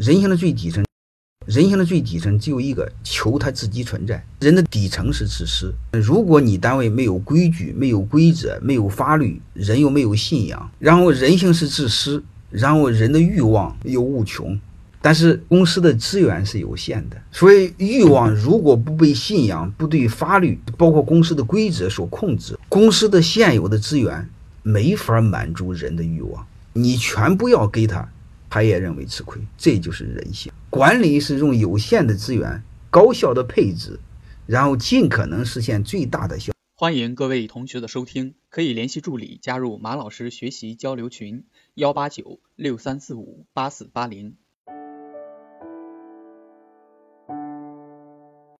人性的最底层，人性的最底层只有一个，求他自己存在。人的底层是自私。如果你单位没有规矩、没有规则、没有法律，人又没有信仰，然后人性是自私，然后人的欲望又无穷，但是公司的资源是有限的，所以欲望如果不被信仰、不对法律，包括公司的规则所控制，公司的现有的资源没法满足人的欲望，你全部要给他。他也认为吃亏，这就是人性。管理是用有限的资源高效的配置，然后尽可能实现最大的效。欢迎各位同学的收听，可以联系助理加入马老师学习交流群：幺八九六三四五八四八零。